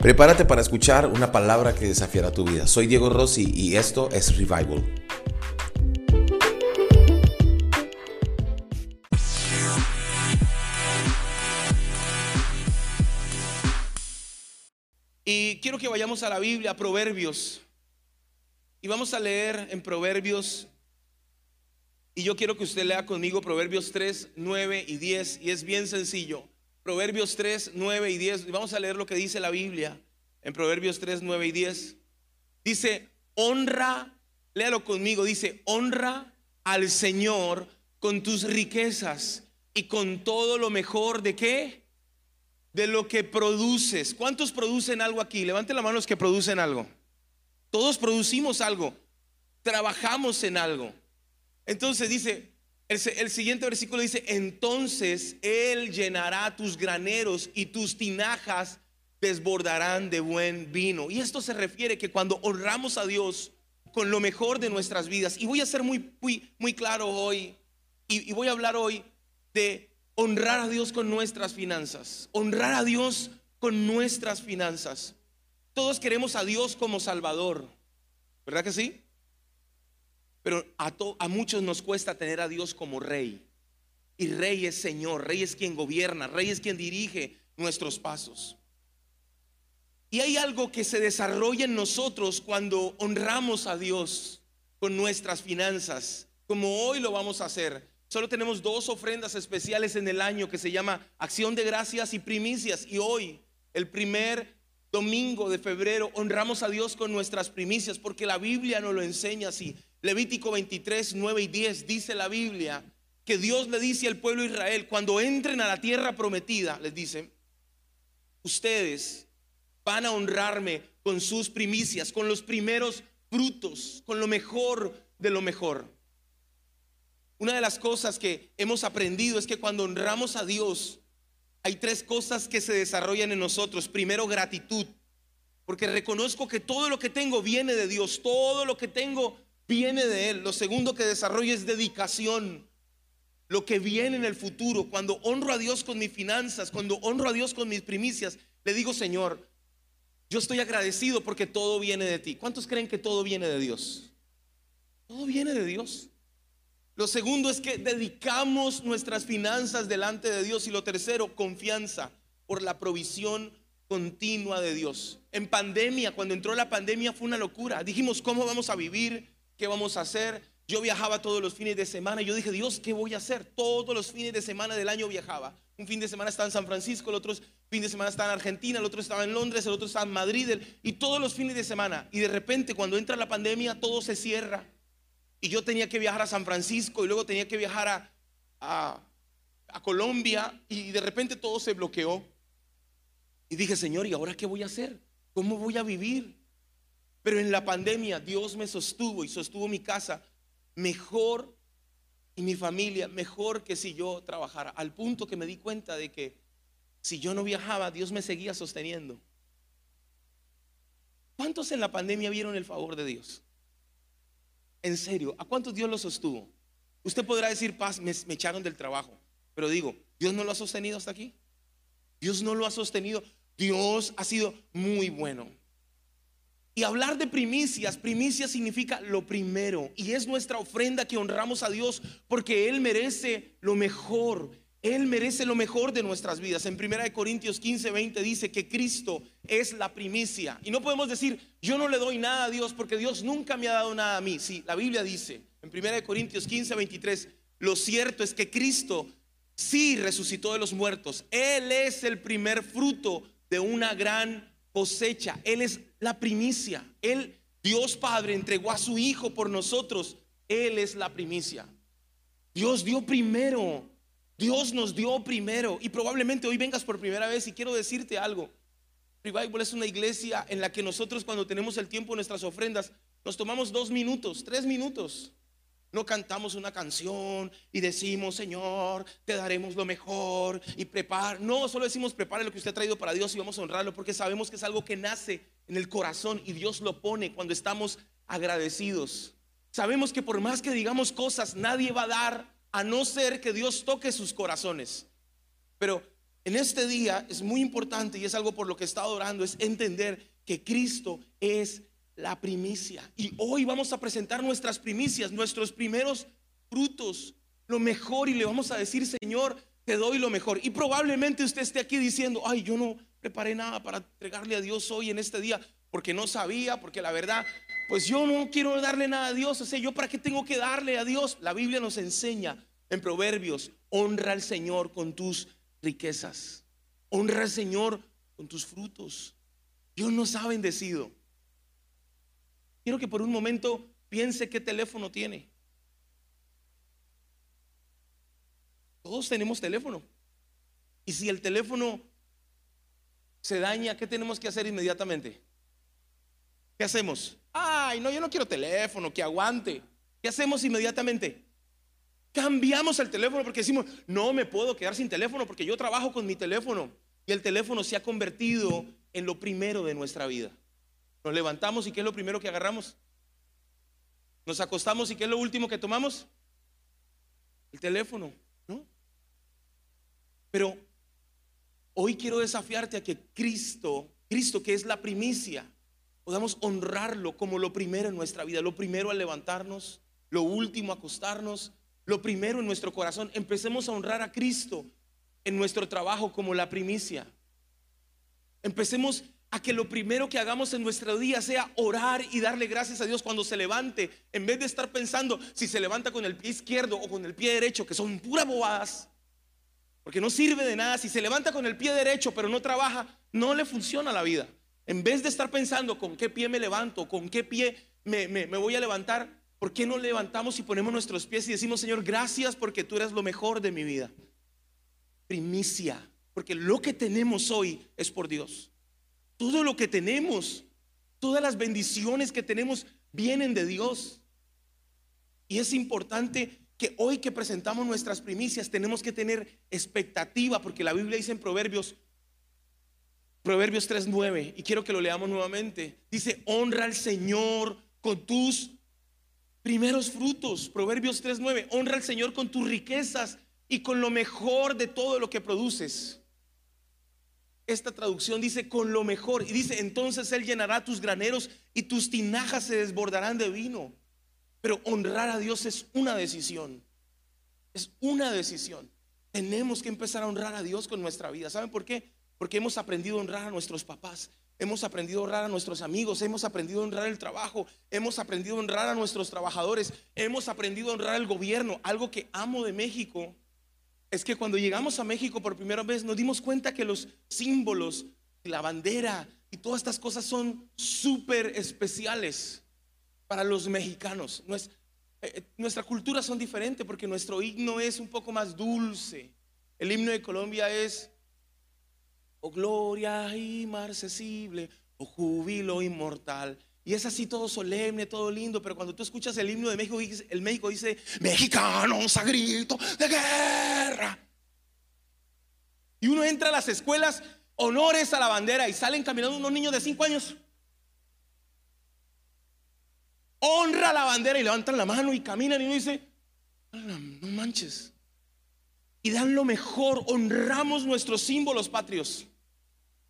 Prepárate para escuchar una palabra que desafiará tu vida. Soy Diego Rossi y esto es Revival. Y quiero que vayamos a la Biblia, a Proverbios. Y vamos a leer en Proverbios. Y yo quiero que usted lea conmigo Proverbios 3, 9 y 10. Y es bien sencillo. Proverbios 3, 9 y 10. Y vamos a leer lo que dice la Biblia en Proverbios 3, 9 y 10. Dice, honra, léalo conmigo, dice, honra al Señor con tus riquezas y con todo lo mejor de qué? De lo que produces. ¿Cuántos producen algo aquí? Levanten la mano los que producen algo. Todos producimos algo. Trabajamos en algo. Entonces dice, el, siguiente versículo dice, entonces Él llenará tus graneros y tus tinajas desbordarán de buen vino. Y esto se refiere que cuando honramos a Dios con lo mejor de nuestras vidas, y voy a ser muy, muy, claro hoy, y, y voy a hablar hoy de honrar a Dios con nuestras finanzas, honrar a Dios con nuestras finanzas. Todos queremos a Dios como Salvador, ¿verdad que sí? Pero a, a muchos nos cuesta tener a Dios como rey. Y rey es Señor, rey es quien gobierna, rey es quien dirige nuestros pasos. Y hay algo que se desarrolla en nosotros cuando honramos a Dios con nuestras finanzas, como hoy lo vamos a hacer. Solo tenemos dos ofrendas especiales en el año que se llama acción de gracias y primicias. Y hoy, el primer domingo de febrero, honramos a Dios con nuestras primicias porque la Biblia nos lo enseña así. Levítico 23, 9 y 10 dice la Biblia que Dios le dice al pueblo de Israel, cuando entren a la tierra prometida, les dice, ustedes van a honrarme con sus primicias, con los primeros frutos, con lo mejor de lo mejor. Una de las cosas que hemos aprendido es que cuando honramos a Dios, hay tres cosas que se desarrollan en nosotros. Primero, gratitud, porque reconozco que todo lo que tengo viene de Dios, todo lo que tengo viene de Él. Lo segundo que desarrollo es dedicación. Lo que viene en el futuro, cuando honro a Dios con mis finanzas, cuando honro a Dios con mis primicias, le digo, Señor, yo estoy agradecido porque todo viene de ti. ¿Cuántos creen que todo viene de Dios? Todo viene de Dios. Lo segundo es que dedicamos nuestras finanzas delante de Dios. Y lo tercero, confianza por la provisión continua de Dios. En pandemia, cuando entró la pandemia fue una locura. Dijimos, ¿cómo vamos a vivir? ¿Qué vamos a hacer? Yo viajaba todos los fines de semana yo dije, Dios, ¿qué voy a hacer? Todos los fines de semana del año viajaba. Un fin de semana estaba en San Francisco, el otro fin de semana estaba en Argentina, el otro estaba en Londres, el otro estaba en Madrid, y todos los fines de semana. Y de repente cuando entra la pandemia todo se cierra. Y yo tenía que viajar a San Francisco y luego tenía que viajar a, a, a Colombia y de repente todo se bloqueó. Y dije, Señor, ¿y ahora qué voy a hacer? ¿Cómo voy a vivir? Pero en la pandemia Dios me sostuvo y sostuvo mi casa mejor y mi familia mejor que si yo trabajara. Al punto que me di cuenta de que si yo no viajaba, Dios me seguía sosteniendo. ¿Cuántos en la pandemia vieron el favor de Dios? En serio, ¿a cuántos Dios lo sostuvo? Usted podrá decir, paz, me, me echaron del trabajo. Pero digo, ¿Dios no lo ha sostenido hasta aquí? Dios no lo ha sostenido. Dios ha sido muy bueno. Y hablar de primicias, primicias significa lo primero. Y es nuestra ofrenda que honramos a Dios porque Él merece lo mejor. Él merece lo mejor de nuestras vidas. En 1 Corintios 15, 20 dice que Cristo es la primicia. Y no podemos decir, yo no le doy nada a Dios porque Dios nunca me ha dado nada a mí. Sí, la Biblia dice en 1 Corintios 15, 23, lo cierto es que Cristo sí resucitó de los muertos. Él es el primer fruto de una gran cosecha. Él es la primicia. Él, Dios Padre, entregó a su Hijo por nosotros. Él es la primicia. Dios dio primero. Dios nos dio primero. Y probablemente hoy vengas por primera vez y quiero decirte algo. Revival es una iglesia en la que nosotros cuando tenemos el tiempo nuestras ofrendas, nos tomamos dos minutos, tres minutos no cantamos una canción y decimos, Señor, te daremos lo mejor y prepara. No, solo decimos, prepare lo que usted ha traído para Dios y vamos a honrarlo porque sabemos que es algo que nace en el corazón y Dios lo pone cuando estamos agradecidos. Sabemos que por más que digamos cosas, nadie va a dar a no ser que Dios toque sus corazones. Pero en este día es muy importante y es algo por lo que he estado orando, es entender que Cristo es la primicia. Y hoy vamos a presentar nuestras primicias, nuestros primeros frutos, lo mejor y le vamos a decir, Señor, te doy lo mejor. Y probablemente usted esté aquí diciendo, ay, yo no preparé nada para entregarle a Dios hoy en este día, porque no sabía, porque la verdad, pues yo no quiero darle nada a Dios. O sea, yo para qué tengo que darle a Dios. La Biblia nos enseña en Proverbios, honra al Señor con tus riquezas. Honra al Señor con tus frutos. Dios nos ha bendecido. Quiero que por un momento piense qué teléfono tiene. Todos tenemos teléfono. Y si el teléfono se daña, ¿qué tenemos que hacer inmediatamente? ¿Qué hacemos? Ay, no, yo no quiero teléfono, que aguante. ¿Qué hacemos inmediatamente? Cambiamos el teléfono porque decimos, no me puedo quedar sin teléfono porque yo trabajo con mi teléfono. Y el teléfono se ha convertido en lo primero de nuestra vida. Nos levantamos y ¿qué es lo primero que agarramos? Nos acostamos y ¿qué es lo último que tomamos? El teléfono, ¿no? Pero hoy quiero desafiarte a que Cristo, Cristo que es la primicia, podamos honrarlo como lo primero en nuestra vida, lo primero al levantarnos, lo último a acostarnos, lo primero en nuestro corazón. Empecemos a honrar a Cristo en nuestro trabajo como la primicia. Empecemos a que lo primero que hagamos en nuestro día sea orar y darle gracias a Dios cuando se levante, en vez de estar pensando si se levanta con el pie izquierdo o con el pie derecho, que son pura bobadas, porque no sirve de nada. Si se levanta con el pie derecho pero no trabaja, no le funciona la vida. En vez de estar pensando con qué pie me levanto, con qué pie me, me voy a levantar, ¿por qué no levantamos y ponemos nuestros pies y decimos, Señor, gracias porque tú eres lo mejor de mi vida? Primicia, porque lo que tenemos hoy es por Dios. Todo lo que tenemos, todas las bendiciones que tenemos vienen de Dios. Y es importante que hoy que presentamos nuestras primicias tenemos que tener expectativa, porque la Biblia dice en Proverbios, Proverbios 3.9, y quiero que lo leamos nuevamente, dice, honra al Señor con tus primeros frutos. Proverbios 3.9, honra al Señor con tus riquezas y con lo mejor de todo lo que produces esta traducción dice con lo mejor. Y dice, entonces Él llenará tus graneros y tus tinajas se desbordarán de vino. Pero honrar a Dios es una decisión. Es una decisión. Tenemos que empezar a honrar a Dios con nuestra vida. ¿Saben por qué? Porque hemos aprendido a honrar a nuestros papás. Hemos aprendido a honrar a nuestros amigos, hemos aprendido a honrar el trabajo, hemos aprendido a honrar a nuestros trabajadores, hemos aprendido a honrar al gobierno. Algo que amo de México es que cuando llegamos a México por primera vez nos dimos cuenta que los símbolos, la bandera y todas estas cosas son súper especiales para los mexicanos. Eh, eh, nuestra cultura son diferentes porque nuestro himno es un poco más dulce. El himno de Colombia es, oh gloria inmarcesible, oh júbilo inmortal. Y es así todo solemne, todo lindo, pero cuando tú escuchas el himno de México, el México dice, mexicanos a grito de guerra. Y uno entra a las escuelas, honores a la bandera, y salen caminando unos niños de 5 años. Honra la bandera y levantan la mano y caminan y uno dice, no manches. Y dan lo mejor, honramos nuestros símbolos patrios.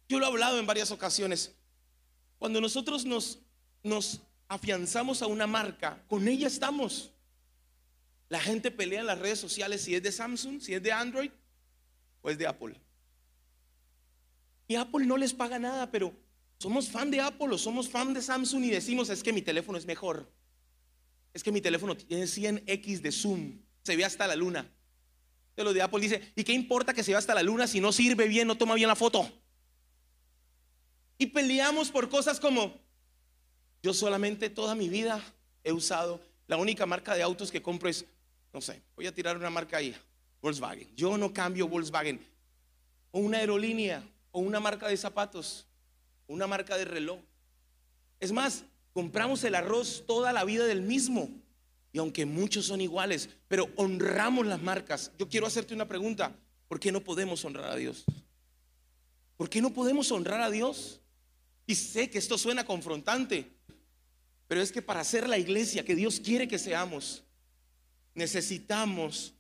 Yo lo he hablado en varias ocasiones. Cuando nosotros nos nos afianzamos a una marca, con ella estamos. La gente pelea en las redes sociales si es de Samsung, si es de Android o es de Apple. Y Apple no les paga nada, pero somos fan de Apple o somos fan de Samsung y decimos es que mi teléfono es mejor. Es que mi teléfono tiene 100x de zoom, se ve hasta la luna. De lo de Apple dice, ¿y qué importa que se vea hasta la luna si no sirve bien, no toma bien la foto? Y peleamos por cosas como, yo solamente toda mi vida he usado, la única marca de autos que compro es, no sé, voy a tirar una marca ahí, Volkswagen. Yo no cambio Volkswagen. O una aerolínea, o una marca de zapatos, una marca de reloj. Es más, compramos el arroz toda la vida del mismo. Y aunque muchos son iguales, pero honramos las marcas. Yo quiero hacerte una pregunta. ¿Por qué no podemos honrar a Dios? ¿Por qué no podemos honrar a Dios? Y sé que esto suena confrontante, pero es que para ser la iglesia que Dios quiere que seamos, necesitamos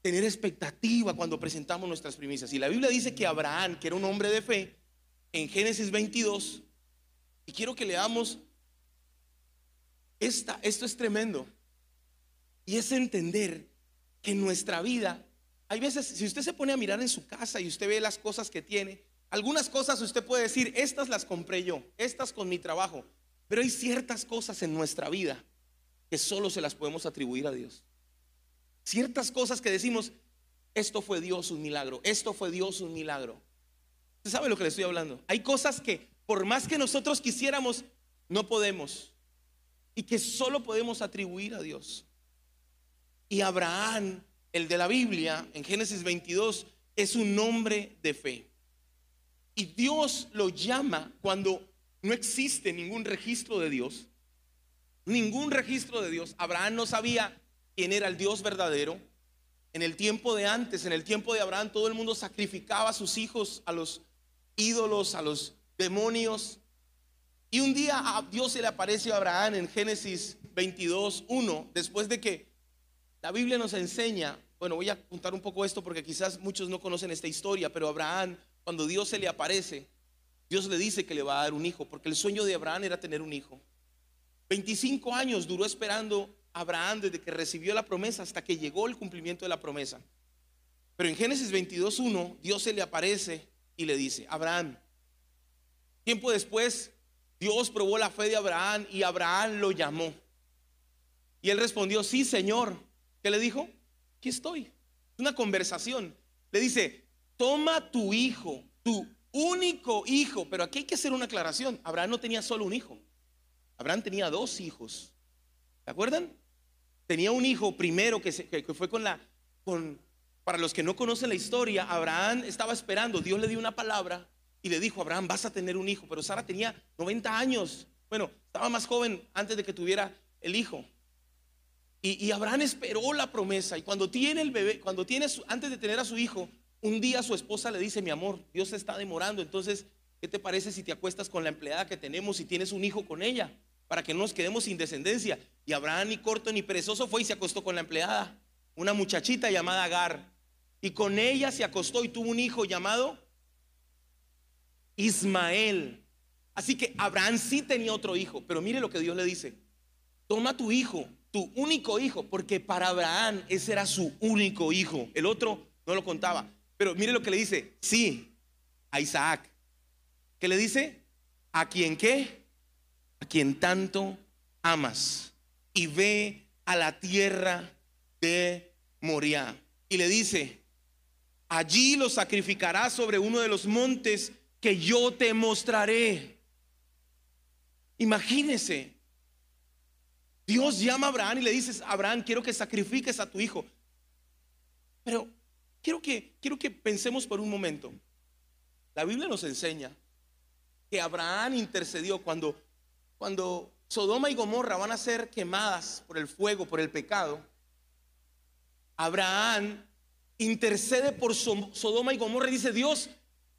tener expectativa cuando presentamos nuestras primicias. Y la Biblia dice que Abraham, que era un hombre de fe, en Génesis 22, y quiero que leamos esta, esto es tremendo. Y es entender que en nuestra vida, hay veces, si usted se pone a mirar en su casa y usted ve las cosas que tiene, algunas cosas usted puede decir, estas las compré yo, estas con mi trabajo, pero hay ciertas cosas en nuestra vida que solo se las podemos atribuir a Dios. Ciertas cosas que decimos, esto fue Dios un milagro, esto fue Dios un milagro. ¿Usted sabe lo que le estoy hablando? Hay cosas que por más que nosotros quisiéramos, no podemos. Y que solo podemos atribuir a Dios. Y Abraham, el de la Biblia, en Génesis 22, es un hombre de fe. Y Dios lo llama cuando no existe ningún registro de Dios. Ningún registro de Dios. Abraham no sabía quién era el Dios verdadero. En el tiempo de antes, en el tiempo de Abraham, todo el mundo sacrificaba a sus hijos a los ídolos, a los demonios. Y un día a Dios se le aparece a Abraham en Génesis 22, 1, después de que la Biblia nos enseña, bueno, voy a contar un poco esto porque quizás muchos no conocen esta historia, pero Abraham, cuando Dios se le aparece, Dios le dice que le va a dar un hijo, porque el sueño de Abraham era tener un hijo. 25 años duró esperando Abraham desde que recibió la promesa hasta que llegó el cumplimiento de la promesa. Pero en Génesis 22.1 Dios se le aparece y le dice, Abraham, tiempo después Dios probó la fe de Abraham y Abraham lo llamó. Y él respondió, sí, Señor. ¿Qué le dijo? Aquí estoy. Es una conversación. Le dice, toma tu hijo, tu único hijo. Pero aquí hay que hacer una aclaración. Abraham no tenía solo un hijo. Abraham tenía dos hijos. ¿Se acuerdan? Tenía un hijo primero que, fue con la, con, para los que no conocen la historia, Abraham estaba esperando, Dios le dio una palabra y le dijo, Abraham, vas a tener un hijo, pero Sara tenía 90 años. Bueno, estaba más joven antes de que tuviera el hijo. Y, Abraham esperó la promesa y cuando tiene el bebé, cuando tiene, antes de tener a su hijo, un día su esposa le dice, mi amor, Dios se está demorando, entonces, ¿qué te parece si te acuestas con la empleada que tenemos y tienes un hijo con ella? Para que no nos quedemos sin descendencia. Y Abraham ni corto ni perezoso fue y se acostó con la empleada, una muchachita llamada Agar. Y con ella se acostó y tuvo un hijo llamado Ismael. Así que Abraham sí tenía otro hijo, pero mire lo que Dios le dice. Toma tu hijo, tu único hijo, porque para Abraham ese era su único hijo. El otro no lo contaba. Pero mire lo que le dice. Sí, a Isaac. ¿Qué le dice? ¿A quien qué? A quien tanto amas. Y ve a la tierra de Moriah. Y le dice, allí lo sacrificarás sobre uno de los montes que yo te mostraré. Imagínese. Dios llama a Abraham y le dice, Abraham, quiero que sacrifiques a tu hijo. Pero quiero que, quiero que pensemos por un momento. La Biblia nos enseña que Abraham intercedió cuando, cuando Sodoma y Gomorra van a ser quemadas por el fuego, por el pecado. Abraham intercede por Sodoma y Gomorra y dice, Dios,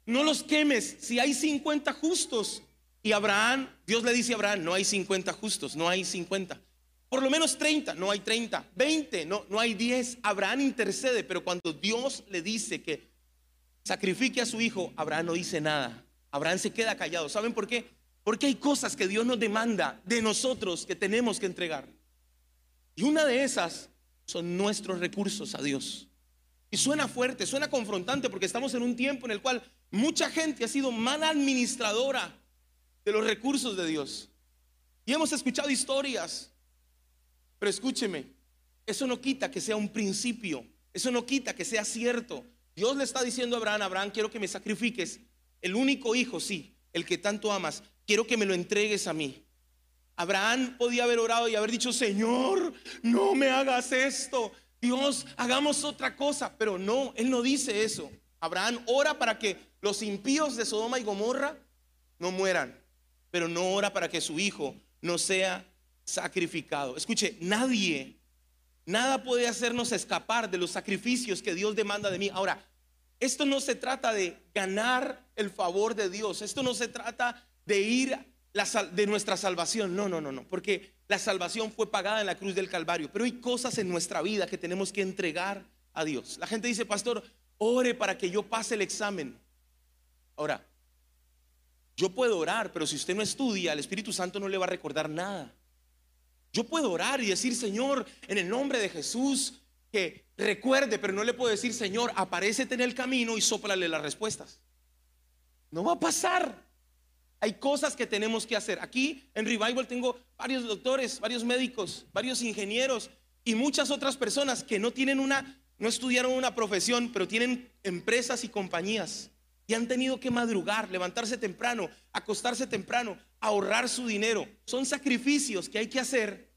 no los quemes si hay 50 justos. Y Abraham, Dios le dice a Abraham, no hay 50 justos, no hay 50. Por lo menos 30, no hay 30. 20, no, no hay 10. Abraham intercede, pero cuando Dios le dice que sacrifique a su hijo, Abraham no dice nada. Abraham se queda callado. ¿Saben por qué? Porque hay cosas que Dios nos demanda de nosotros que tenemos que entregar. Y una de esas son nuestros recursos a Dios. Y suena fuerte, suena confrontante porque estamos en un tiempo en el cual mucha gente ha sido mala administradora de los recursos de Dios. Y hemos escuchado historias, pero escúcheme, eso no quita que sea un principio, eso no quita que sea cierto. Dios le está diciendo a Abraham, Abraham, quiero que me sacrifiques el único hijo, sí, el que tanto amas, quiero que me lo entregues a mí. Abraham podía haber orado y haber dicho, Señor, no me hagas esto. Dios, hagamos otra cosa. Pero no, Él no dice eso. Abraham ora para que los impíos de Sodoma y Gomorra no mueran, pero no ora para que su hijo no sea sacrificado. Escuche, nadie, nada puede hacernos escapar de los sacrificios que Dios demanda de mí. Ahora, esto no se trata de ganar el favor de Dios, esto no se trata de ir de nuestra salvación, no, no, no, no, porque la salvación fue pagada en la cruz del Calvario, pero hay cosas en nuestra vida que tenemos que entregar a Dios. La gente dice, pastor, ore para que yo pase el examen. Ahora, yo puedo orar, pero si usted no estudia, el Espíritu Santo no le va a recordar nada. Yo puedo orar y decir, Señor, en el nombre de Jesús, que recuerde, pero no le puedo decir, Señor, aparécete en el camino y soplale las respuestas. No va a pasar. Hay cosas que tenemos que hacer. Aquí en Revival tengo varios doctores, varios médicos, varios ingenieros y muchas otras personas que no tienen una, no estudiaron una profesión, pero tienen empresas y compañías y han tenido que madrugar, levantarse temprano, acostarse temprano, ahorrar su dinero. Son sacrificios que hay que hacer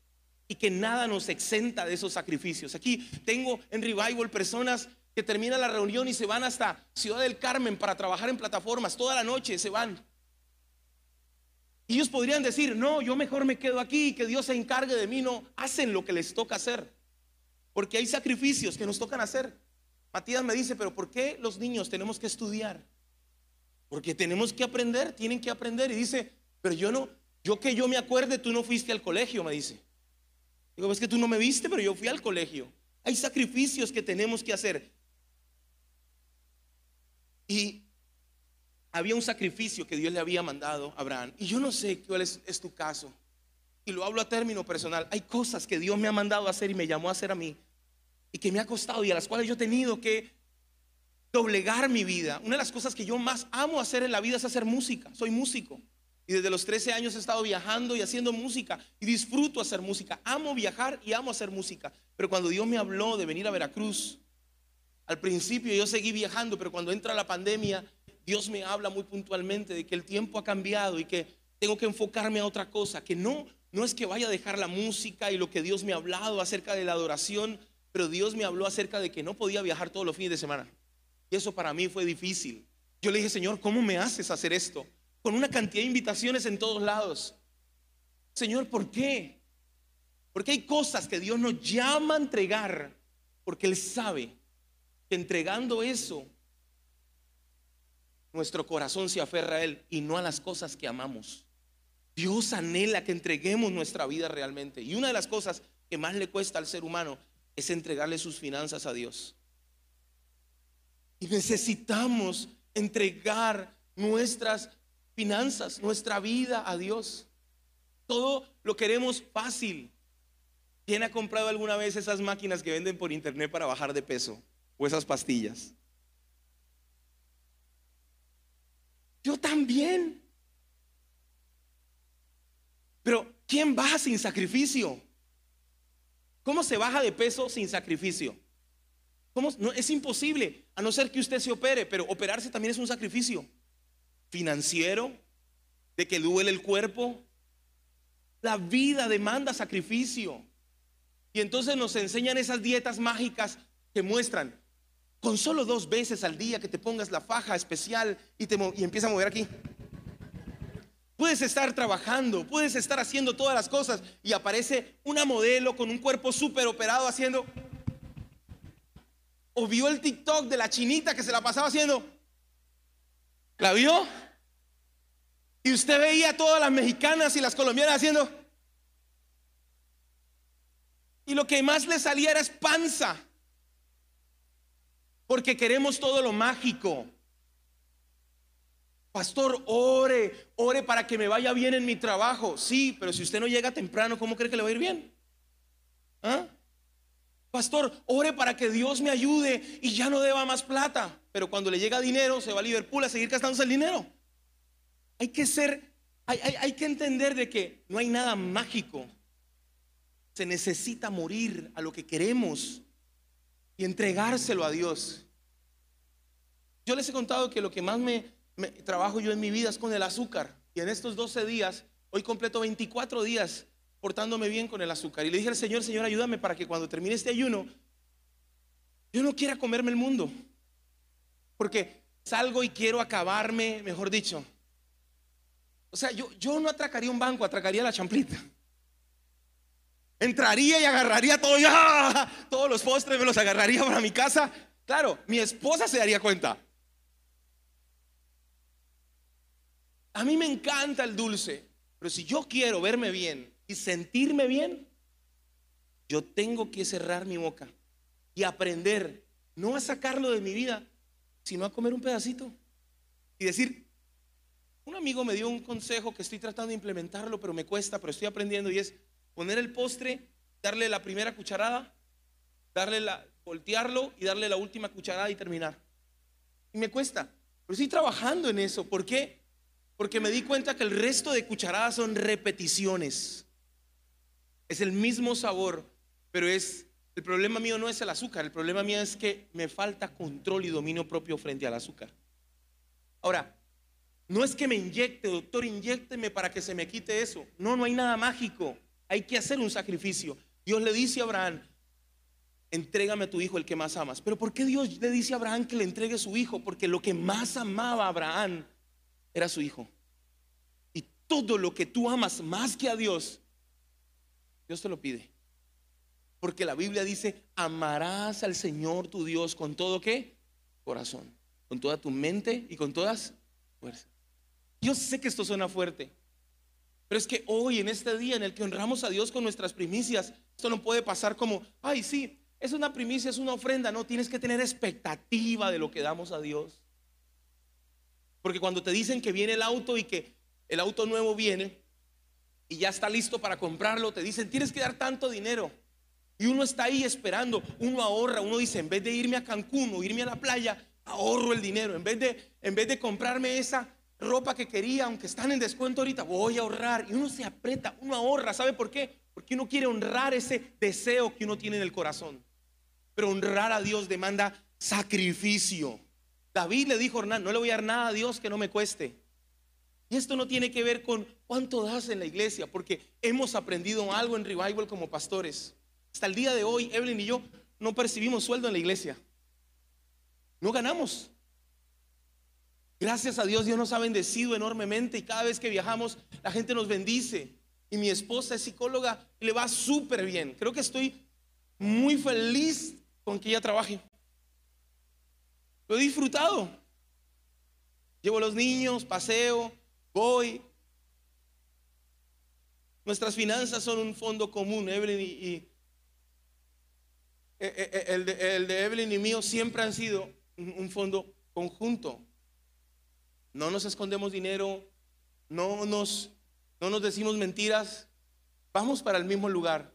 y que nada nos exenta de esos sacrificios. Aquí tengo en Revival personas que terminan la reunión y se van hasta Ciudad del Carmen para trabajar en plataformas toda la noche, se van. Y ellos podrían decir, no, yo mejor me quedo aquí, que Dios se encargue de mí. No, hacen lo que les toca hacer. Porque hay sacrificios que nos tocan hacer. Matías me dice, pero ¿por qué los niños tenemos que estudiar? Porque tenemos que aprender, tienen que aprender. Y dice, pero yo no, yo que yo me acuerde, tú no fuiste al colegio, me dice. Digo, es que tú no me viste, pero yo fui al colegio. Hay sacrificios que tenemos que hacer. Y había un sacrificio que Dios le había mandado a Abraham. Y yo no sé cuál es, tu caso. Y lo hablo a término personal. Hay cosas que Dios me ha mandado a hacer y me llamó a hacer a mí. Y que me ha costado y a las cuales yo he tenido que doblegar mi vida. Una de las cosas que yo más amo hacer en la vida es hacer música. Soy músico. Y desde los 13 años he estado viajando y haciendo música. Y disfruto hacer música. Amo viajar y amo hacer música. Pero cuando Dios me habló de venir a Veracruz, al principio yo seguí viajando, pero cuando entra la pandemia, Dios me habla muy puntualmente de que el tiempo ha cambiado y que tengo que enfocarme a otra cosa, que no no es que vaya a dejar la música y lo que Dios me ha hablado acerca de la adoración, pero Dios me habló acerca de que no podía viajar todos los fines de semana. Y eso para mí fue difícil. Yo le dije, Señor, ¿cómo me haces hacer esto? Con una cantidad de invitaciones en todos lados. Señor, ¿por qué? Porque hay cosas que Dios nos llama a entregar porque Él sabe que entregando eso, nuestro corazón se aferra a Él y no a las cosas que amamos. Dios anhela que entreguemos nuestra vida realmente. Y una de las cosas que más le cuesta al ser humano es entregarle sus finanzas a Dios. Y necesitamos entregar nuestras finanzas, nuestra vida a Dios. Todo lo queremos fácil. ¿Quién ha comprado alguna vez esas máquinas que venden por internet para bajar de peso? O esas pastillas. Yo también. Pero ¿quién baja sin sacrificio? ¿Cómo se baja de peso sin sacrificio? Es imposible, a no ser que usted se opere, pero operarse también es un sacrificio financiero, de que duele el cuerpo. La vida demanda sacrificio. Y entonces nos enseñan esas dietas mágicas que muestran con solo dos veces al día que te pongas la faja especial y, te, y empieza a mover aquí. Puedes estar trabajando, puedes estar haciendo todas las cosas y aparece una modelo con un cuerpo súper operado haciendo... O vio el TikTok de la chinita que se la pasaba haciendo. ¿La vio? Y usted veía a todas las mexicanas y las colombianas haciendo. Y lo que más le salía era panza. Porque queremos todo lo mágico. Pastor, ore, ore para que me vaya bien en mi trabajo. Sí, pero si usted no llega temprano, ¿cómo cree que le va a ir bien? ¿Ah? Pastor, ore para que Dios me ayude y ya no deba más plata. Pero cuando le llega dinero, se va a Liverpool a seguir gastándose el dinero. Hay que ser, hay, hay que entender de que no hay nada mágico. Se necesita morir a lo que queremos y entregárselo a Dios. Yo les he contado que lo que más me, trabajo yo en mi vida es con el azúcar. Y en estos 12 días, hoy completo 24 días portándome bien con el azúcar. Y le dije al Señor, Señor, ayúdame para que cuando termine este ayuno, yo no quiera comerme el mundo. Porque salgo y quiero acabarme, mejor dicho. O sea, yo, yo no atracaría un banco, atracaría la champlita. Entraría y agarraría todo, ya, todos los postres me los agarraría para mi casa. Claro, mi esposa se daría cuenta. A mí me encanta el dulce, pero si yo quiero verme bien y sentirme bien, yo tengo que cerrar mi boca y aprender no a sacarlo de mi vida, sino a comer un pedacito. Y decir, un amigo me dio un consejo que estoy tratando de implementarlo, pero me cuesta, pero estoy aprendiendo y es poner el postre, darle la primera cucharada, darle la, voltearlo y darle la última cucharada y terminar. Y me cuesta, pero estoy trabajando en eso. ¿Por qué? Porque me di cuenta que el resto de cucharadas son repeticiones. Es el mismo sabor, pero es el problema mío no es el azúcar, el problema mío es que me falta control y dominio propio frente al azúcar. Ahora, no es que me inyecte, doctor, inyecteme para que se me quite eso. No, no hay nada mágico. Hay que hacer un sacrificio. Dios le dice a Abraham, entrégame a tu hijo el que más amas. Pero ¿por qué Dios le dice a Abraham que le entregue su hijo? Porque lo que más amaba a Abraham era su hijo. Y todo lo que tú amas más que a Dios, Dios te lo pide. Porque la Biblia dice, amarás al Señor tu Dios con todo qué? Corazón, con toda tu mente y con todas fuerzas. Yo sé que esto suena fuerte, pero es que hoy, en este día en el que honramos a Dios con nuestras primicias, esto no puede pasar como, ay, sí, es una primicia, es una ofrenda. No, tienes que tener expectativa de lo que damos a Dios. Porque cuando te dicen que viene el auto y que el auto nuevo viene y ya está listo para comprarlo, te dicen, tienes que dar tanto dinero. Y uno está ahí esperando, uno ahorra, uno dice, en vez de irme a Cancún o irme a la playa, ahorro el dinero. En vez de, en vez de comprarme esa ropa que quería, aunque están en descuento ahorita, voy a ahorrar. Y uno se aprieta, uno ahorra. ¿Sabe por qué? Porque uno quiere honrar ese deseo que uno tiene en el corazón. Pero honrar a Dios demanda sacrificio. David le dijo a Hernán, no le voy a dar nada a Dios que no me cueste. Y esto no tiene que ver con cuánto das en la iglesia, porque hemos aprendido algo en Revival como pastores. Hasta el día de hoy, Evelyn y yo no percibimos sueldo en la iglesia. No ganamos. Gracias a Dios, Dios nos ha bendecido enormemente y cada vez que viajamos, la gente nos bendice. Y mi esposa es psicóloga y le va súper bien. Creo que estoy muy feliz con que ella trabaje. Lo he disfrutado. Llevo a los niños, paseo, voy. Nuestras finanzas son un fondo común, Evelyn y, eh, eh, eh, el, de, Evelyn y mío siempre han sido un fondo conjunto. No nos escondemos dinero, no nos, no nos decimos mentiras, vamos para el mismo lugar.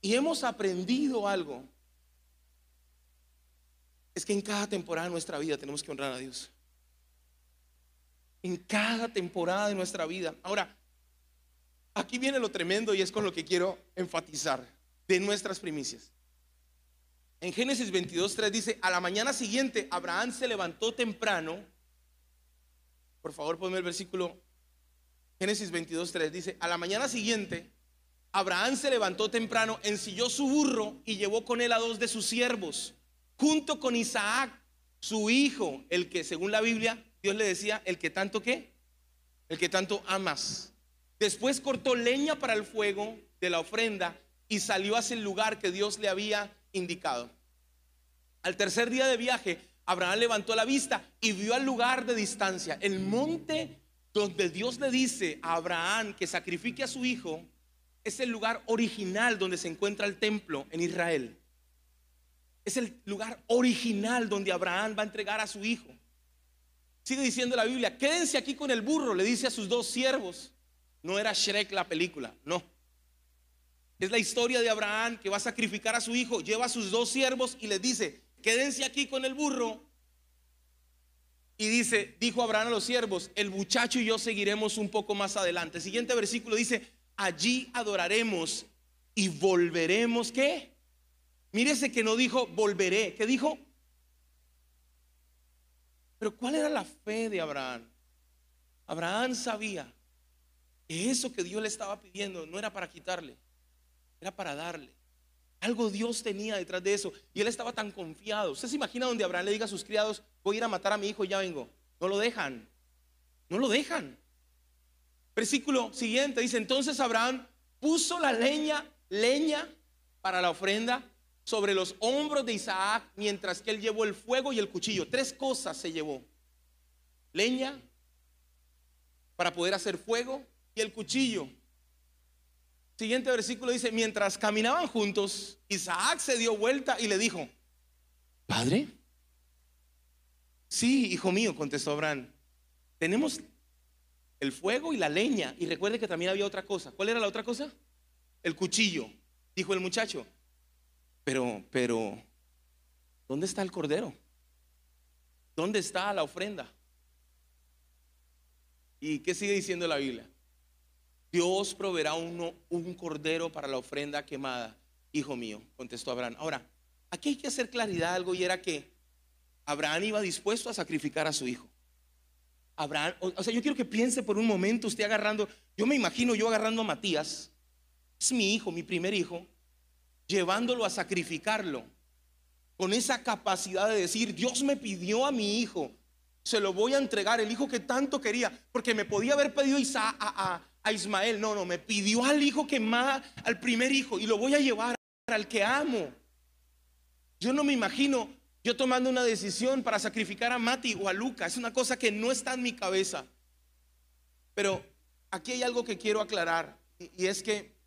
Y hemos aprendido algo. Es que en cada temporada de nuestra vida tenemos que honrar a Dios. En cada temporada de nuestra vida. Ahora, aquí viene lo tremendo y es con lo que quiero enfatizar de nuestras primicias. En Génesis 22.3 dice, a la mañana siguiente Abraham se levantó temprano. Por favor, ponme el versículo. Génesis 22.3 dice, a la mañana siguiente Abraham se levantó temprano, ensilló su burro y llevó con él a dos de sus siervos, junto con Isaac, su hijo, el que según la Biblia Dios le decía, el que tanto qué, el que tanto amas. Después cortó leña para el fuego de la ofrenda y salió hacia el lugar que Dios le había indicado. Al tercer día de viaje, Abraham levantó la vista y vio al lugar de distancia, el monte donde Dios le dice a Abraham que sacrifique a su hijo, es el lugar original donde se encuentra el templo en Israel. Es el lugar original donde Abraham va a entregar a su hijo. Sigue diciendo la Biblia, quédense aquí con el burro, le dice a sus dos siervos. No era Shrek la película, no. Es la historia de Abraham que va a sacrificar a su hijo, lleva a sus dos siervos y les dice, quédense aquí con el burro. Y dice, dijo Abraham a los siervos, el muchacho y yo seguiremos un poco más adelante. siguiente versículo dice, allí adoraremos y volveremos, ¿qué? Mírese que no dijo volveré, ¿qué dijo? Pero ¿cuál era la fe de Abraham? Abraham sabía que eso que Dios le estaba pidiendo no era para quitarle, era para darle. Algo Dios tenía detrás de eso. Y él estaba tan confiado. ¿Usted se imagina donde Abraham le diga a sus criados, voy a ir a matar a mi hijo ya vengo? No lo dejan. No lo dejan. Versículo siguiente dice, entonces Abraham puso la leña, leña para la ofrenda sobre los hombros de Isaac mientras que él llevó el fuego y el cuchillo. Tres cosas se llevó. Leña para poder hacer fuego y el cuchillo Siguiente versículo dice, mientras caminaban juntos, Isaac se dio vuelta y le dijo, Padre. Sí, hijo mío, contestó Abraham. Tenemos el fuego y la leña. Y recuerde que también había otra cosa. ¿Cuál era la otra cosa? El cuchillo, dijo el muchacho. Pero, pero, ¿dónde está el cordero? ¿Dónde está la ofrenda? ¿Y qué sigue diciendo la Biblia? Dios proveerá uno, un cordero para la ofrenda quemada. Hijo mío, contestó Abraham. Ahora, aquí hay que hacer claridad algo y era que Abraham iba dispuesto a sacrificar a su hijo. Abraham, o, sea, yo quiero que piense por un momento usted agarrando, yo me imagino yo agarrando a Matías, es mi hijo, mi primer hijo, llevándolo a sacrificarlo, con esa capacidad de decir, Dios me pidió a mi hijo, se lo voy a entregar, el hijo que tanto quería, porque me podía haber pedido a, Ismael, no, no, me pidió al hijo que más, al primer hijo, y lo voy a llevar al que amo. Yo no me imagino yo tomando una decisión para sacrificar a Mati o a Luca, es una cosa que no está en mi cabeza. Pero aquí hay algo que quiero aclarar, y es que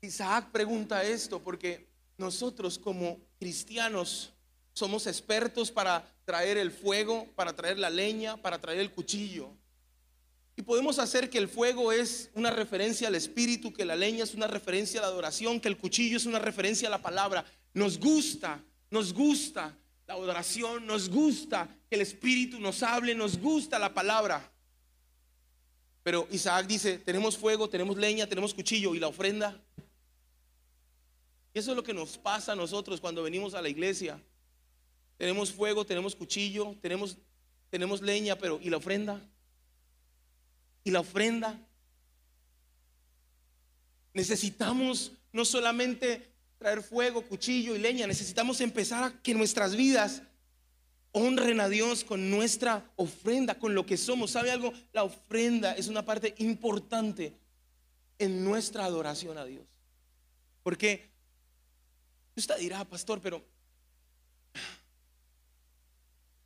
Isaac pregunta esto porque nosotros como cristianos somos expertos para traer el fuego, para traer la leña, para traer el cuchillo. Y podemos hacer que el fuego es una referencia al Espíritu, que la leña es una referencia a la adoración, que el cuchillo es una referencia a la palabra. Nos gusta, nos gusta la adoración, nos gusta que el Espíritu nos hable, nos gusta la palabra. Pero Isaac dice, tenemos fuego, tenemos leña, tenemos cuchillo y la ofrenda. Y eso es lo que nos pasa a nosotros cuando venimos a la iglesia. Tenemos fuego, tenemos cuchillo, tenemos, tenemos leña, pero ¿y la ofrenda? ¿Y la ofrenda? Necesitamos no solamente traer fuego, cuchillo y leña. Necesitamos empezar a que nuestras vidas honren a Dios con nuestra ofrenda, con lo que somos. ¿Sabe algo? La ofrenda es una parte importante en nuestra adoración a Dios. Porque usted dirá, pastor, pero,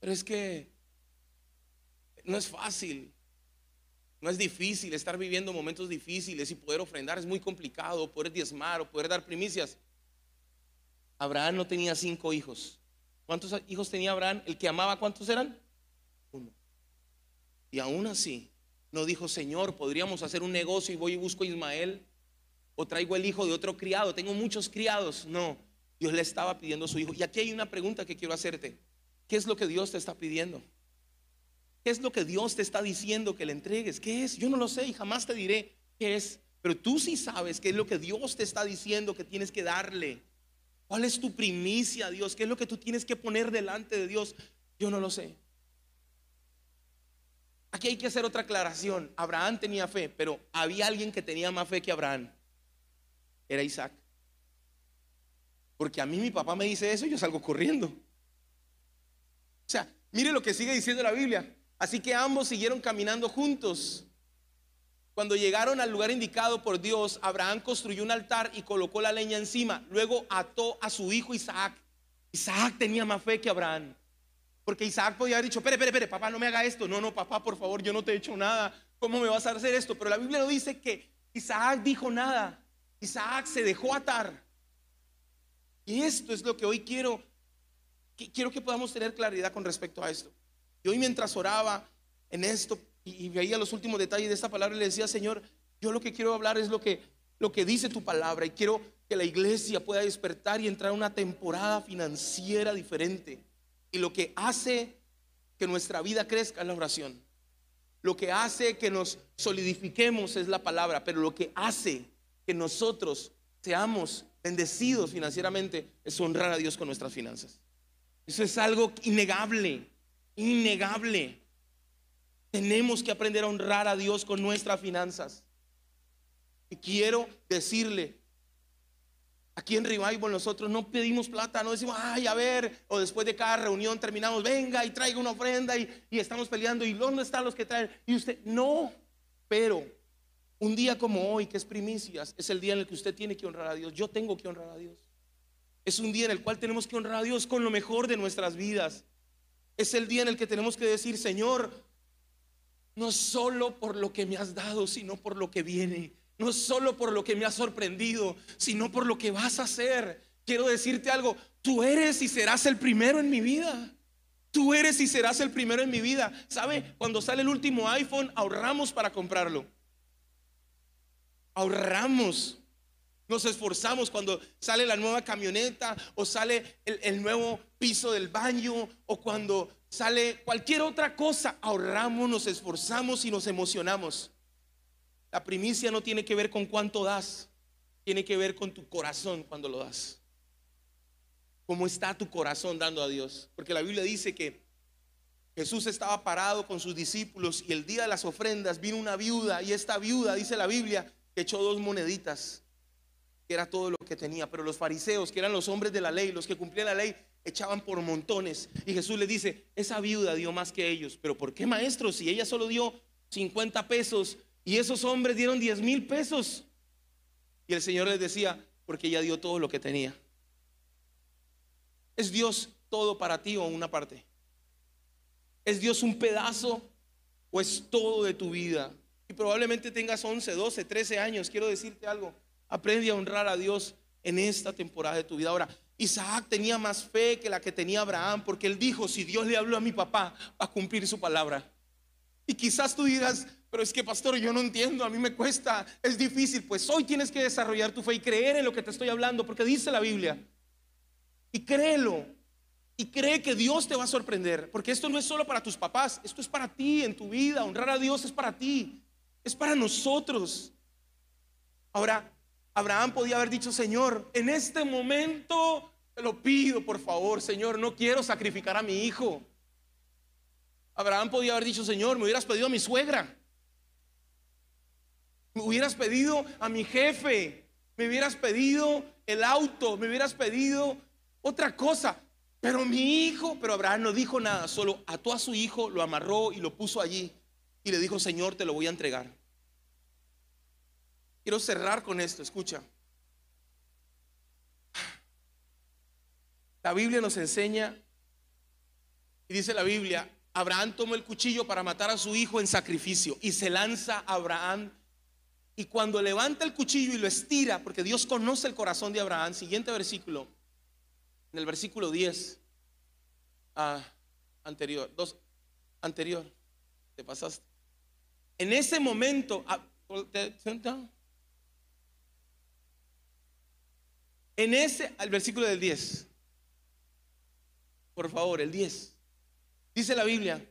pero es que no es fácil. No es difícil estar viviendo momentos difíciles y poder ofrendar es muy complicado, poder diezmar o poder dar primicias. Abraham no tenía cinco hijos. ¿Cuántos hijos tenía Abraham? El que amaba, ¿cuántos eran? Uno. Y aún así, no dijo, Señor, podríamos hacer un negocio y voy y busco a Ismael. O traigo el hijo de otro criado. Tengo muchos criados. No, Dios le estaba pidiendo a su hijo. Y aquí hay una pregunta que quiero hacerte. ¿Qué es lo que Dios te está pidiendo? ¿Qué es lo que Dios te está diciendo que le entregues? ¿Qué es? Yo no lo sé y jamás te diré qué es. Pero tú sí sabes qué es lo que Dios te está diciendo que tienes que darle. ¿Cuál es tu primicia, Dios? ¿Qué es lo que tú tienes que poner delante de Dios? Yo no lo sé. Aquí hay que hacer otra aclaración. Abraham tenía fe, pero había alguien que tenía más fe que Abraham. Era Isaac. Porque a mí mi papá me dice eso y yo salgo corriendo. O sea, mire lo que sigue diciendo la Biblia. Así que ambos siguieron caminando juntos. Cuando llegaron al lugar indicado por Dios, Abraham construyó un altar y colocó la leña encima. Luego ató a su hijo Isaac. Isaac tenía más fe que Abraham. Porque Isaac podía haber dicho, espere, espere, espere, papá, no me haga esto. No, no, papá, por favor, yo no te he hecho nada. ¿Cómo me vas a hacer esto? Pero la Biblia no dice que Isaac dijo nada. Isaac se dejó atar. Y esto es lo que hoy quiero, quiero que podamos tener claridad con respecto a esto. Y hoy mientras oraba en esto, y, veía los últimos detalles de esta palabra y le decía, Señor, yo lo que quiero hablar es lo que, lo que dice tu palabra y quiero que la iglesia pueda despertar y entrar a una temporada financiera diferente. Y lo que hace que nuestra vida crezca es la oración. Lo que hace que nos solidifiquemos es la palabra, pero lo que hace que nosotros seamos bendecidos financieramente es honrar a Dios con nuestras finanzas. Eso es algo innegable, innegable. Tenemos que aprender a honrar a Dios con nuestras finanzas. Y quiero decirle, aquí en Revival nosotros no pedimos plata, no decimos, ay, a ver, o después de cada reunión terminamos, venga y traiga una ofrenda y, y estamos peleando, y ¿dónde están los que traen? Y usted, no, pero un día como hoy, que es primicias, es el día en el que usted tiene que honrar a Dios. Yo tengo que honrar a Dios. Es un día en el cual tenemos que honrar a Dios con lo mejor de nuestras vidas. Es el día en el que tenemos que decir, Señor, no solo por lo que me has dado, sino por lo que viene. No solo por lo que me has sorprendido, sino por lo que vas a hacer. Quiero decirte algo, tú eres y serás el primero en mi vida. Tú eres y serás el primero en mi vida. ¿Sabe? Cuando sale el último iPhone, ahorramos para comprarlo. Ahorramos. Nos esforzamos cuando sale la nueva camioneta o sale el, el nuevo piso del baño o cuando sale cualquier otra cosa, ahorramos, nos esforzamos y nos emocionamos. La primicia no tiene que ver con cuánto das, tiene que ver con tu corazón cuando lo das. ¿Cómo está tu corazón dando a Dios? Porque la Biblia dice que Jesús estaba parado con sus discípulos y el día de las ofrendas vino una viuda y esta viuda, dice la Biblia, echó dos moneditas, que era todo lo que tenía. Pero los fariseos, que eran los hombres de la ley, los que cumplían la ley, echaban por montones. Y Jesús le dice, esa viuda dio más que ellos. Pero ¿por qué maestro? Si ella solo dio 50 pesos y esos hombres dieron 10 mil pesos. Y el Señor les decía, porque ella dio todo lo que tenía. ¿Es Dios todo para ti o una parte? ¿Es Dios un pedazo o es todo de tu vida? Y probablemente tengas 11, 12, 13 años. Quiero decirte algo. Aprende a honrar a Dios en esta temporada de tu vida. Ahora, Isaac tenía más fe que la que tenía Abraham, porque él dijo, si Dios le habló a mi papá, va a cumplir su palabra. Y quizás tú digas, pero es que pastor, yo no entiendo, a mí me cuesta, es difícil. Pues hoy tienes que desarrollar tu fe y creer en lo que te estoy hablando, porque dice la Biblia. Y créelo. Y cree que Dios te va a sorprender, porque esto no es solo para tus papás, esto es para ti en tu vida. Honrar a Dios es para ti, es para nosotros. Ahora, Abraham podía haber dicho, Señor, en este momento te lo pido, por favor, Señor, no quiero sacrificar a mi hijo. Abraham podía haber dicho, Señor, me hubieras pedido a mi suegra. Me hubieras pedido a mi jefe. Me hubieras pedido el auto. Me hubieras pedido otra cosa. Pero mi hijo, pero Abraham no dijo nada, solo ató a su hijo, lo amarró y lo puso allí. Y le dijo, Señor, te lo voy a entregar. Quiero cerrar con esto, escucha. La Biblia nos enseña, y dice la Biblia, Abraham tomó el cuchillo para matar a su hijo en sacrificio y se lanza a Abraham. Y cuando levanta el cuchillo y lo estira, porque Dios conoce el corazón de Abraham, siguiente versículo, en el versículo 10, ah, anterior, anterior, te pasaste. En ese momento, ah, en ese, al versículo del 10, por favor, el 10. Dice la Biblia,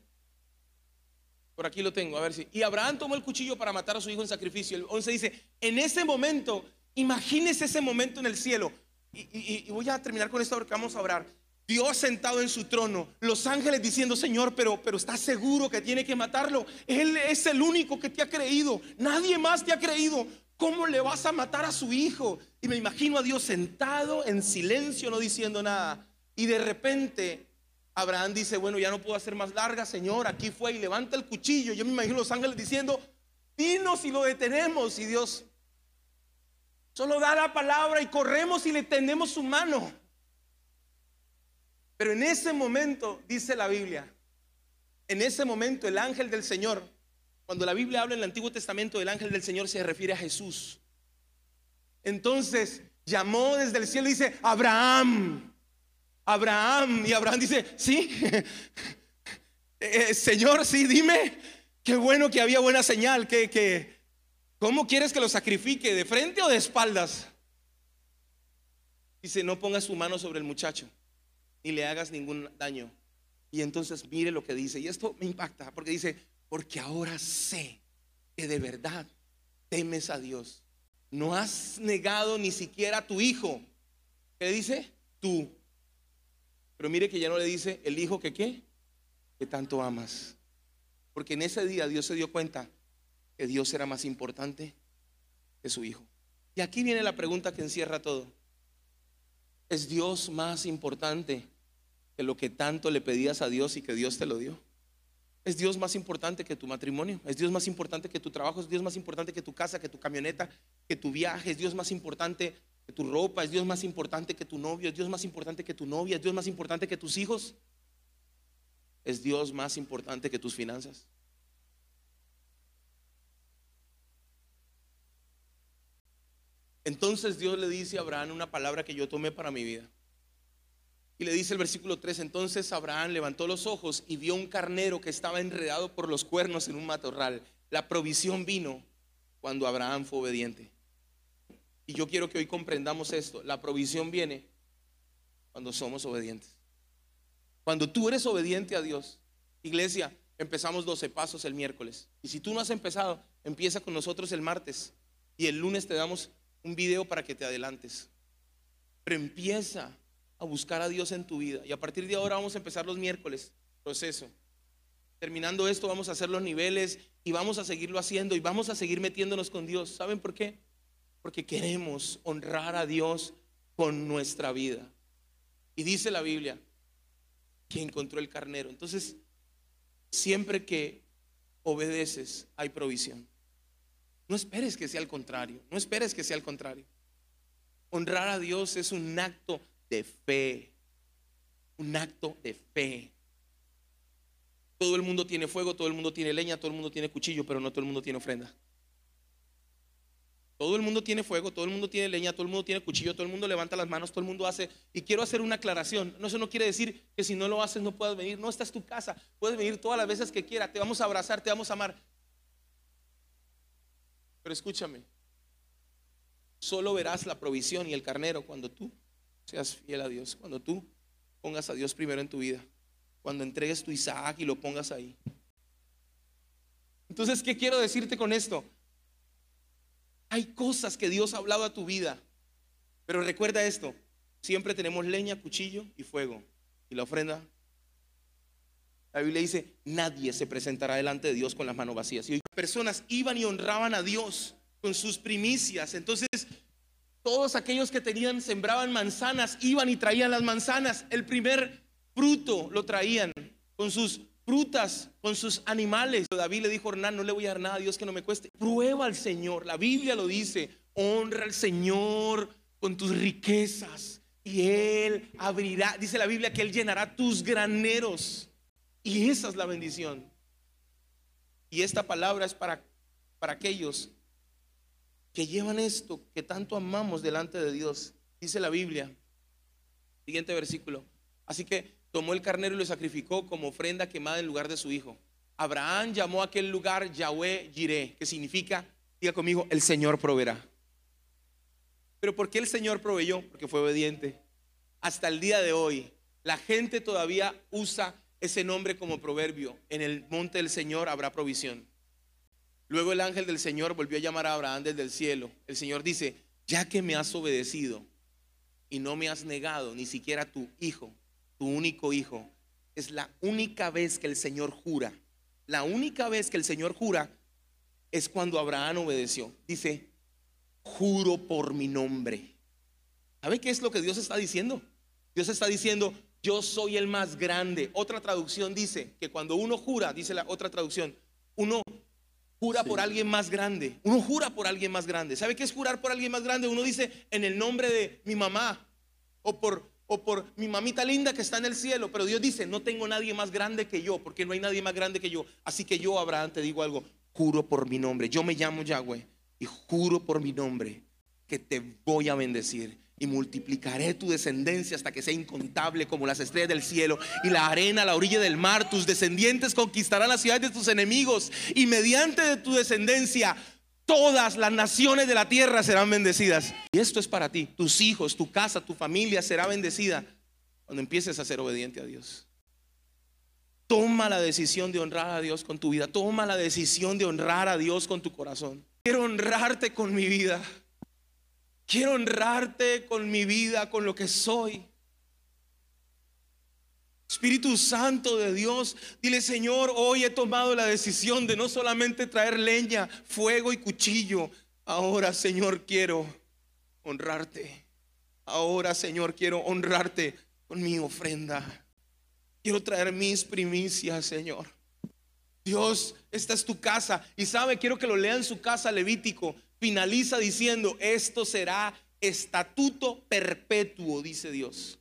por aquí lo tengo, a ver si. Y Abraham tomó el cuchillo para matar a su hijo en sacrificio. El 11 dice, en ese momento, imagínese ese momento en el cielo. Y, voy a terminar con esto porque vamos a orar. Dios sentado en su trono, los ángeles diciendo, Señor, pero, pero ¿estás seguro que tiene que matarlo? Él es el único que te ha creído, nadie más te ha creído. ¿Cómo le vas a matar a su hijo? Y me imagino a Dios sentado en silencio, no diciendo nada. Y de repente Abraham dice, bueno, ya no puedo hacer más larga, Señor, aquí fue y levanta el cuchillo. Yo me imagino los ángeles diciendo, dinos y lo detenemos. Y Dios solo da la palabra y corremos y le tendemos su mano. Pero en ese momento, dice la Biblia, en ese momento el ángel del Señor, cuando la Biblia habla en el Antiguo Testamento del ángel del Señor se refiere a Jesús. Entonces llamó desde el cielo y dice, Abraham. Abraham. Y Abraham dice, sí, eh, eh, Señor, sí, dime. Qué bueno que había buena señal. Que, que, ¿Cómo quieres que lo sacrifique? ¿De frente o de espaldas? Dice, no pongas su mano sobre el muchacho ni le hagas ningún daño. Y entonces mire lo que dice. Y esto me impacta porque dice, porque ahora sé que de verdad temes a Dios. No has negado ni siquiera a tu hijo. ¿Qué dice? Tú. Pero mire que ya no le dice el hijo que qué, que tanto amas. Porque en ese día Dios se dio cuenta que Dios era más importante que su hijo. Y aquí viene la pregunta que encierra todo. ¿Es Dios más importante que lo que tanto le pedías a Dios y que Dios te lo dio. Es Dios más importante que tu matrimonio, es Dios más importante que tu trabajo, es Dios más importante que tu casa, que tu camioneta, que tu viaje, es Dios más importante que tu ropa, es Dios más importante que tu novio, es Dios más importante que tu novia, es Dios más importante que tus hijos, es Dios más importante que tus finanzas. Entonces Dios le dice a Abraham una palabra que yo tomé para mi vida. Y le dice el versículo 3, entonces Abraham levantó los ojos y vio un carnero que estaba enredado por los cuernos en un matorral. La provisión vino cuando Abraham fue obediente. Y yo quiero que hoy comprendamos esto. La provisión viene cuando somos obedientes. Cuando tú eres obediente a Dios, iglesia, empezamos 12 pasos el miércoles. Y si tú no has empezado, empieza con nosotros el martes. Y el lunes te damos un video para que te adelantes. Pero empieza a buscar a Dios en tu vida. Y a partir de ahora vamos a empezar los miércoles, proceso. Terminando esto, vamos a hacer los niveles y vamos a seguirlo haciendo y vamos a seguir metiéndonos con Dios. ¿Saben por qué? Porque queremos honrar a Dios con nuestra vida. Y dice la Biblia que encontró el carnero. Entonces, siempre que obedeces, hay provisión. No esperes que sea al contrario. No esperes que sea al contrario. Honrar a Dios es un acto de fe. Un acto de fe. Todo el mundo tiene fuego, todo el mundo tiene leña, todo el mundo tiene cuchillo, pero no todo el mundo tiene ofrenda. Todo el mundo tiene fuego, todo el mundo tiene leña, todo el mundo tiene cuchillo, todo el mundo levanta las manos, todo el mundo hace. Y quiero hacer una aclaración. No, eso no quiere decir que si no lo haces no puedas venir. No, esta es tu casa. Puedes venir todas las veces que quieras. Te vamos a abrazar, te vamos a amar. Pero escúchame. Solo verás la provisión y el carnero cuando tú seas fiel a Dios, cuando tú pongas a Dios primero en tu vida, cuando entregues tu Isaac y lo pongas ahí. Entonces, ¿qué quiero decirte con esto? Hay cosas que Dios ha hablado a tu vida, pero recuerda esto, siempre tenemos leña, cuchillo y fuego. Y la ofrenda, la Biblia dice, nadie se presentará delante de Dios con las manos vacías. Y personas iban y honraban a Dios con sus primicias. Entonces, todos aquellos que tenían, sembraban manzanas, iban y traían las manzanas. El primer fruto lo traían con sus frutas, con sus animales. David le dijo a Hernán, no le voy a dar nada a Dios que no me cueste. Prueba al Señor. La Biblia lo dice, honra al Señor con tus riquezas. Y Él abrirá, dice la Biblia, que Él llenará tus graneros. Y esa es la bendición. Y esta palabra es para, para aquellos que llevan esto que tanto amamos delante de Dios. Dice la Biblia, siguiente versículo. Así que tomó el carnero y lo sacrificó como ofrenda quemada en lugar de su hijo. Abraham llamó a aquel lugar Yahweh Jireh, que significa, diga conmigo, el Señor proveerá. Pero ¿por qué el Señor proveyó? Porque fue obediente. Hasta el día de hoy, la gente todavía usa ese nombre como proverbio. En el monte del Señor habrá provisión. Luego el ángel del Señor volvió a llamar a Abraham desde el cielo. El Señor dice, ya que me has obedecido y no me has negado ni siquiera tu hijo, tu único hijo, es la única vez que el Señor jura. La única vez que el Señor jura es cuando Abraham obedeció. Dice, juro por mi nombre. ¿Sabe qué es lo que Dios está diciendo? Dios está diciendo, yo soy el más grande. Otra traducción dice que cuando uno jura, dice la otra traducción, uno jura por alguien más grande. Uno jura por alguien más grande. ¿Sabe qué es jurar por alguien más grande? Uno dice en el nombre de mi mamá o por, o por mi mamita linda que está en el cielo. Pero Dios dice, no tengo nadie más grande que yo, porque no hay nadie más grande que yo. Así que yo, Abraham, te digo algo, juro por mi nombre. Yo me llamo Yahweh y juro por mi nombre que te voy a bendecir y multiplicaré tu descendencia hasta que sea incontable como las estrellas del cielo y la arena a la orilla del mar. Tus descendientes conquistarán las ciudades de tus enemigos y mediante de tu descendencia todas las naciones de la tierra serán bendecidas. Y esto es para ti, tus hijos, tu casa, tu familia será bendecida cuando empieces a ser obediente a Dios. Toma la decisión de honrar a Dios con tu vida. Toma la decisión de honrar a Dios con tu corazón. Quiero honrarte con mi vida. Quiero honrarte con mi vida, con lo que soy. Espíritu Santo de Dios, dile Señor, hoy he tomado la decisión de no solamente traer leña, fuego y cuchillo. Ahora Señor quiero honrarte. Ahora Señor quiero honrarte con mi ofrenda. Quiero traer mis primicias, Señor. Dios, esta es tu casa. Y sabe, quiero que lo lea en su casa Levítico finaliza diciendo, esto será estatuto perpetuo, dice Dios,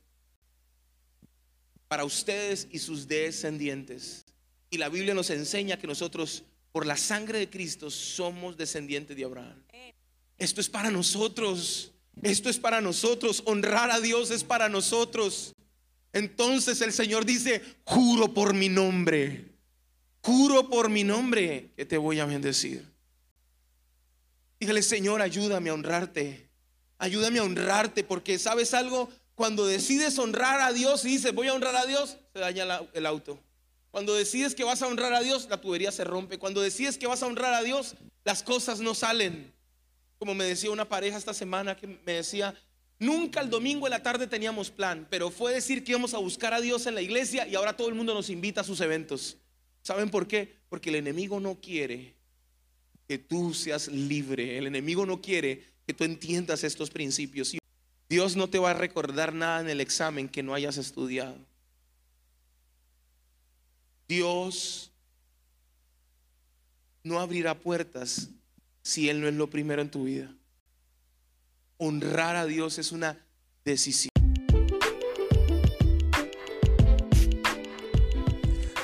para ustedes y sus descendientes. Y la Biblia nos enseña que nosotros, por la sangre de Cristo, somos descendientes de Abraham. Esto es para nosotros. Esto es para nosotros. Honrar a Dios es para nosotros. Entonces el Señor dice, juro por mi nombre. Juro por mi nombre que te voy a bendecir. Dígale, Señor, ayúdame a honrarte. Ayúdame a honrarte porque, ¿sabes algo? Cuando decides honrar a Dios y dices, voy a honrar a Dios, se daña el auto. Cuando decides que vas a honrar a Dios, la tubería se rompe. Cuando decides que vas a honrar a Dios, las cosas no salen. Como me decía una pareja esta semana que me decía, nunca el domingo en la tarde teníamos plan, pero fue decir que íbamos a buscar a Dios en la iglesia y ahora todo el mundo nos invita a sus eventos. ¿Saben por qué? Porque el enemigo no quiere que tú seas libre. El enemigo no quiere que tú entiendas estos principios. Dios no te va a recordar nada en el examen que no hayas estudiado. Dios no abrirá puertas si Él no es lo primero en tu vida. Honrar a Dios es una decisión.